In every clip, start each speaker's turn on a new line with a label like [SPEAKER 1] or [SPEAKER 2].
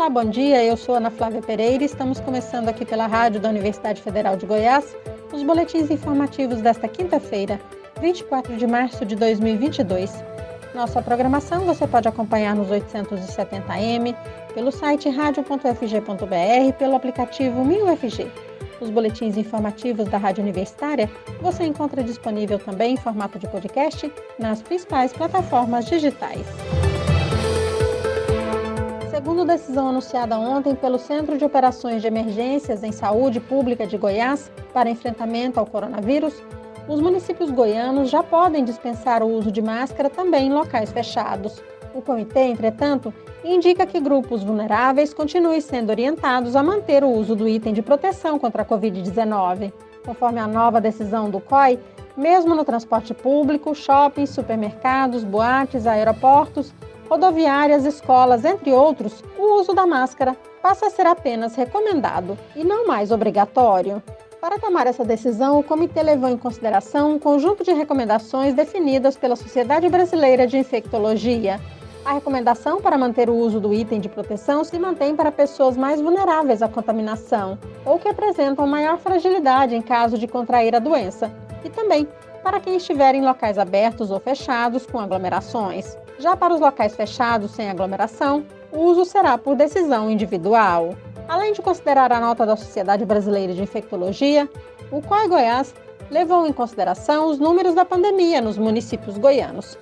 [SPEAKER 1] Olá, bom dia. Eu sou Ana Flávia Pereira e estamos começando aqui pela Rádio da Universidade Federal de Goiás os boletins informativos desta quinta-feira, 24 de março de 2022. Nossa programação você pode acompanhar nos 870m, pelo site radio.fg.br e pelo aplicativo 1000FG. Os boletins informativos da Rádio Universitária você encontra disponível também em formato de podcast nas principais plataformas digitais. Segundo decisão anunciada ontem pelo Centro de Operações de Emergências em Saúde Pública de Goiás para enfrentamento ao coronavírus, os municípios goianos já podem dispensar o uso de máscara também em locais fechados. O comitê, entretanto, indica que grupos vulneráveis continuem sendo orientados a manter o uso do item de proteção contra a Covid-19. Conforme a nova decisão do COI, mesmo no transporte público, shoppings, supermercados, boates, aeroportos, rodoviárias, escolas, entre outros, o uso da máscara passa a ser apenas recomendado e não mais obrigatório. Para tomar essa decisão, o comitê levou em consideração um conjunto de recomendações definidas pela Sociedade Brasileira de Infectologia. A recomendação para manter o uso do item de proteção se mantém para pessoas mais vulneráveis à contaminação ou que apresentam maior fragilidade em caso de contrair a doença, e também para quem estiver em locais abertos ou fechados com aglomerações. Já para os locais fechados sem aglomeração, o uso será por decisão individual. Além de considerar a nota da Sociedade Brasileira de Infectologia, o COI Goiás levou em consideração os números da pandemia nos municípios goianos.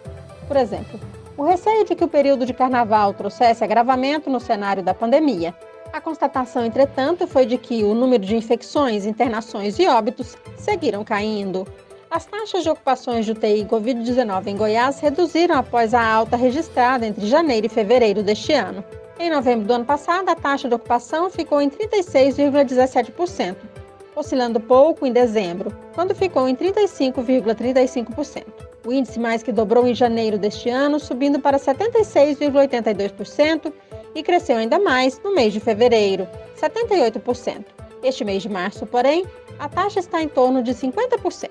[SPEAKER 1] Por exemplo, o receio de que o período de carnaval trouxesse agravamento no cenário da pandemia. A constatação, entretanto, foi de que o número de infecções, internações e óbitos seguiram caindo. As taxas de ocupações de UTI Covid-19 em Goiás reduziram após a alta registrada entre janeiro e fevereiro deste ano. Em novembro do ano passado, a taxa de ocupação ficou em 36,17%, oscilando pouco em dezembro, quando ficou em 35,35%. O índice mais que dobrou em janeiro deste ano, subindo para 76,82% e cresceu ainda mais no mês de fevereiro, 78%. Este mês de março, porém, a taxa está em torno de 50%.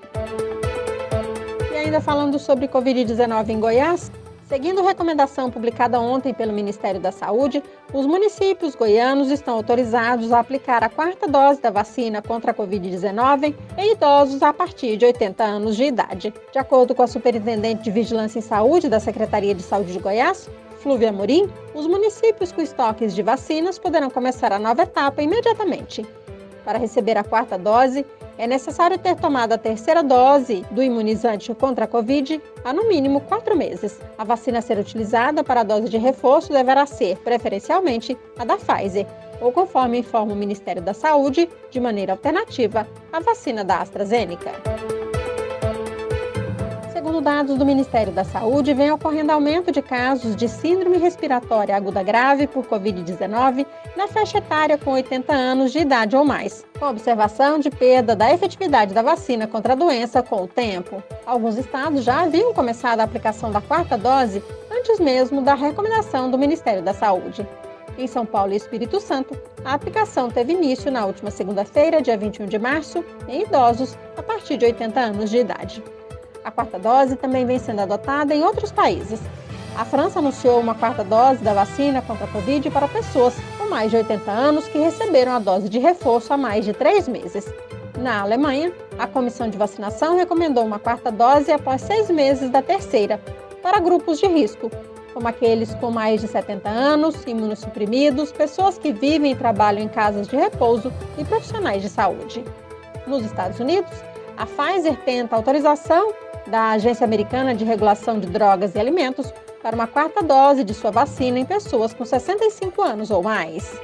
[SPEAKER 1] E ainda falando sobre Covid-19 em Goiás, seguindo recomendação publicada ontem pelo Ministério da Saúde, os municípios goianos estão autorizados a aplicar a quarta dose da vacina contra a Covid-19 em idosos a partir de 80 anos de idade. De acordo com a Superintendente de Vigilância em Saúde da Secretaria de Saúde de Goiás, Flúvia Amorim, os municípios com estoques de vacinas poderão começar a nova etapa imediatamente. Para receber a quarta dose, é necessário ter tomado a terceira dose do imunizante contra a Covid há no mínimo quatro meses. A vacina a ser utilizada para a dose de reforço deverá ser, preferencialmente, a da Pfizer, ou conforme informa o Ministério da Saúde, de maneira alternativa, a vacina da AstraZeneca. Segundo dados do Ministério da Saúde, vem ocorrendo aumento de casos de síndrome respiratória aguda grave por Covid-19 na faixa etária com 80 anos de idade ou mais, com observação de perda da efetividade da vacina contra a doença com o tempo. Alguns estados já haviam começado a aplicação da quarta dose antes mesmo da recomendação do Ministério da Saúde. Em São Paulo e Espírito Santo, a aplicação teve início na última segunda-feira, dia 21 de março, em idosos a partir de 80 anos de idade. A quarta dose também vem sendo adotada em outros países. A França anunciou uma quarta dose da vacina contra a Covid para pessoas com mais de 80 anos que receberam a dose de reforço há mais de três meses. Na Alemanha, a comissão de vacinação recomendou uma quarta dose após seis meses da terceira, para grupos de risco, como aqueles com mais de 70 anos, imunossuprimidos, pessoas que vivem e trabalham em casas de repouso e profissionais de saúde. Nos Estados Unidos, a Pfizer tenta autorização da Agência Americana de Regulação de Drogas e Alimentos para uma quarta dose de sua vacina em pessoas com 65 anos ou mais.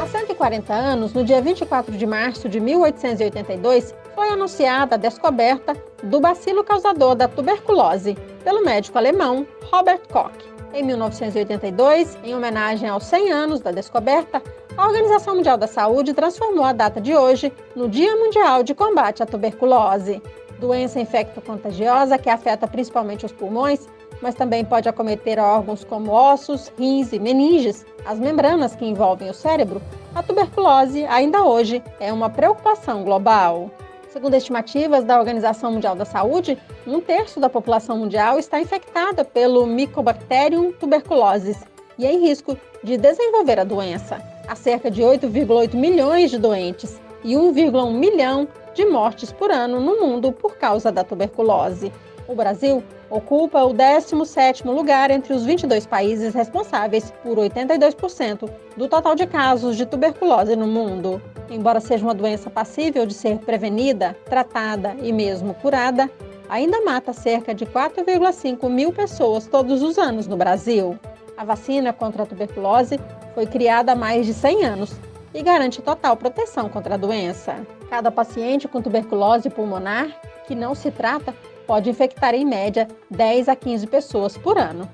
[SPEAKER 1] Há 140 anos, no dia 24 de março de 1882, foi anunciada a descoberta do bacilo causador da tuberculose pelo médico alemão Robert Koch. Em 1982, em homenagem aos 100 anos da descoberta, a Organização Mundial da Saúde transformou a data de hoje no Dia Mundial de Combate à Tuberculose doença infecto-contagiosa que afeta principalmente os pulmões, mas também pode acometer órgãos como ossos, rins e meninges, as membranas que envolvem o cérebro. A tuberculose, ainda hoje, é uma preocupação global. Segundo estimativas da Organização Mundial da Saúde, um terço da população mundial está infectada pelo Mycobacterium tuberculosis, e em risco de desenvolver a doença. Há cerca de 8,8 milhões de doentes e 1,1 milhão de mortes por ano no mundo por causa da tuberculose. O Brasil ocupa o 17º lugar entre os 22 países responsáveis por 82% do total de casos de tuberculose no mundo. Embora seja uma doença passível de ser prevenida, tratada e mesmo curada, ainda mata cerca de 4,5 mil pessoas todos os anos no Brasil. A vacina contra a tuberculose foi criada há mais de 100 anos e garante total proteção contra a doença. Cada paciente com tuberculose pulmonar que não se trata pode infectar em média 10 a 15 pessoas por ano.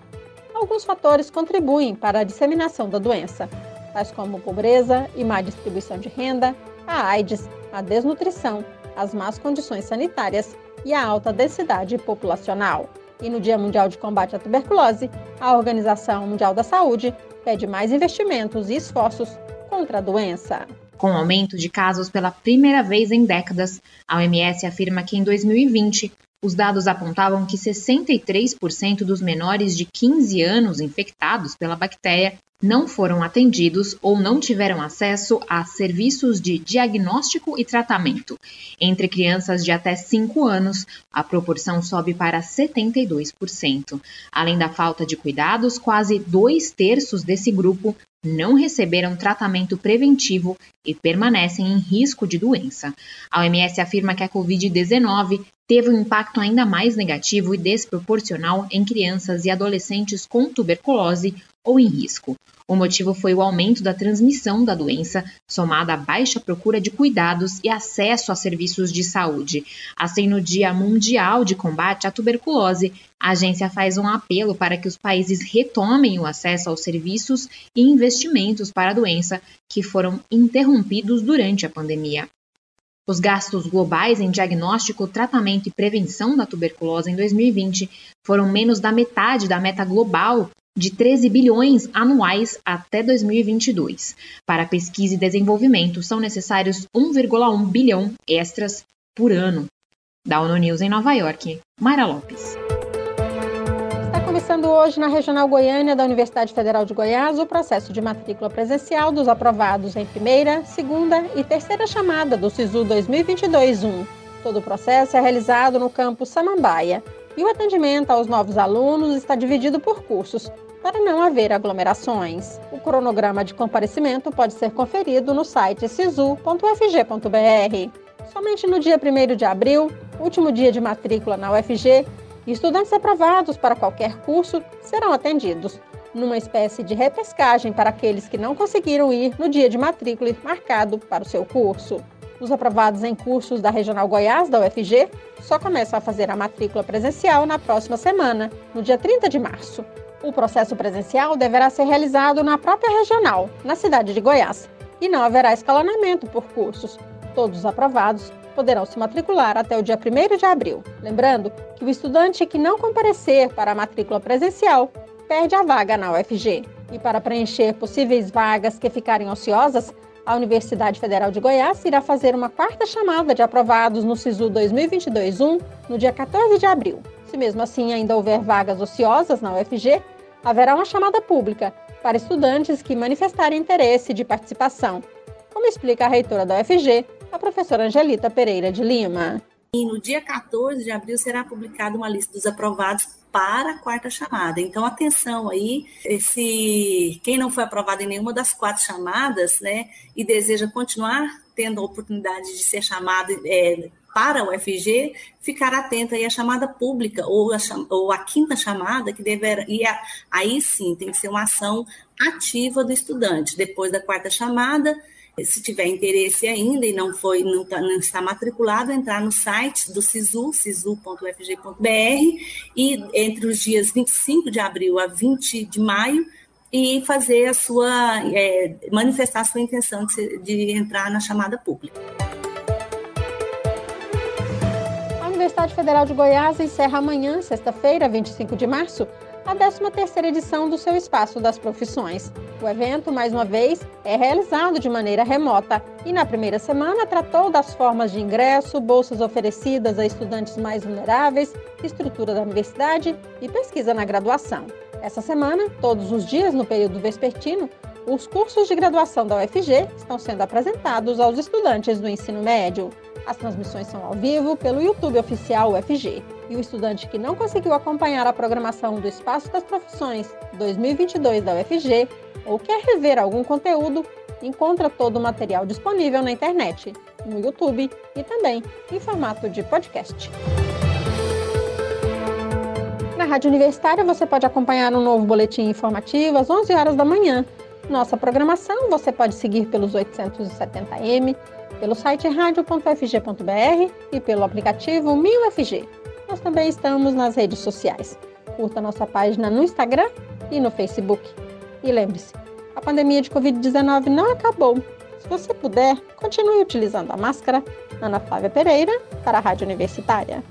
[SPEAKER 1] Alguns fatores contribuem para a disseminação da doença, tais como pobreza e má distribuição de renda, a AIDS, a desnutrição, as más condições sanitárias e a alta densidade populacional. E no Dia Mundial de Combate à Tuberculose, a Organização Mundial da Saúde pede mais investimentos e esforços contra a doença.
[SPEAKER 2] Com o aumento de casos pela primeira vez em décadas, a OMS afirma que em 2020 os dados apontavam que 63% dos menores de 15 anos infectados pela bactéria não foram atendidos ou não tiveram acesso a serviços de diagnóstico e tratamento. Entre crianças de até 5 anos, a proporção sobe para 72%. Além da falta de cuidados, quase dois terços desse grupo não receberam tratamento preventivo e permanecem em risco de doença. A OMS afirma que a Covid-19 teve um impacto ainda mais negativo e desproporcional em crianças e adolescentes com tuberculose ou em risco. O motivo foi o aumento da transmissão da doença, somada à baixa procura de cuidados e acesso a serviços de saúde. Assim, no Dia Mundial de Combate à Tuberculose, a agência faz um apelo para que os países retomem o acesso aos serviços e investimentos para a doença que foram interrompidos durante a pandemia. Os gastos globais em diagnóstico, tratamento e prevenção da tuberculose em 2020 foram menos da metade da meta global de 13 bilhões anuais até 2022. Para pesquisa e desenvolvimento, são necessários 1,1 bilhão extras por ano. Da ONU News em Nova York, Mayra Lopes.
[SPEAKER 1] Está começando hoje na Regional Goiânia da Universidade Federal de Goiás o processo de matrícula presencial dos aprovados em primeira, segunda e terceira chamada do SISU 2022-1. Todo o processo é realizado no campus Samambaia e o atendimento aos novos alunos está dividido por cursos, para não haver aglomerações. O cronograma de comparecimento pode ser conferido no site sisu.ufg.br. Somente no dia 1 de abril, último dia de matrícula na UFG, estudantes aprovados para qualquer curso serão atendidos, numa espécie de repescagem para aqueles que não conseguiram ir no dia de matrícula marcado para o seu curso. Os aprovados em cursos da Regional Goiás da UFG só começam a fazer a matrícula presencial na próxima semana, no dia 30 de março. O processo presencial deverá ser realizado na própria regional, na cidade de Goiás, e não haverá escalonamento por cursos. Todos os aprovados poderão se matricular até o dia 1 de abril. Lembrando que o estudante que não comparecer para a matrícula presencial perde a vaga na UFG. E para preencher possíveis vagas que ficarem ociosas, a Universidade Federal de Goiás irá fazer uma quarta chamada de aprovados no SISU 2022-1 no dia 14 de abril. Se mesmo assim ainda houver vagas ociosas na UFG, haverá uma chamada pública para estudantes que manifestarem interesse de participação, como explica a reitora da UFG, a professora Angelita Pereira de Lima.
[SPEAKER 3] E no dia 14 de abril será publicada uma lista dos aprovados para a quarta chamada. Então, atenção aí, se quem não foi aprovado em nenhuma das quatro chamadas, né, e deseja continuar tendo a oportunidade de ser chamado é, para o FG, ficar atento aí à chamada pública ou a, ou a quinta chamada, que deverá, e a, aí sim tem que ser uma ação ativa do estudante. Depois da quarta chamada, se tiver interesse ainda e não foi não, tá, não está matriculado, entrar no site do SISU, sisu.fg.br, e entre os dias 25 de abril a 20 de maio, e fazer a sua é, manifestar a sua intenção de, de entrar na chamada pública.
[SPEAKER 1] Universidade Federal de Goiás encerra amanhã, sexta-feira, 25 de março, a 13ª edição do seu Espaço das Profissões. O evento, mais uma vez, é realizado de maneira remota e na primeira semana tratou das formas de ingresso, bolsas oferecidas a estudantes mais vulneráveis, estrutura da universidade e pesquisa na graduação. Essa semana, todos os dias no período vespertino, os cursos de graduação da UFG estão sendo apresentados aos estudantes do ensino médio. As transmissões são ao vivo pelo YouTube oficial UFG. E o estudante que não conseguiu acompanhar a programação do Espaço das Profissões 2022 da UFG ou quer rever algum conteúdo, encontra todo o material disponível na internet, no YouTube e também em formato de podcast. Na Rádio Universitária você pode acompanhar um novo boletim informativo às 11 horas da manhã. Nossa programação você pode seguir pelos 870m, pelo site radio.fg.br e pelo aplicativo 1000FG. Nós também estamos nas redes sociais. Curta nossa página no Instagram e no Facebook. E lembre-se, a pandemia de Covid-19 não acabou. Se você puder, continue utilizando a máscara. Ana Flávia Pereira, para a Rádio Universitária.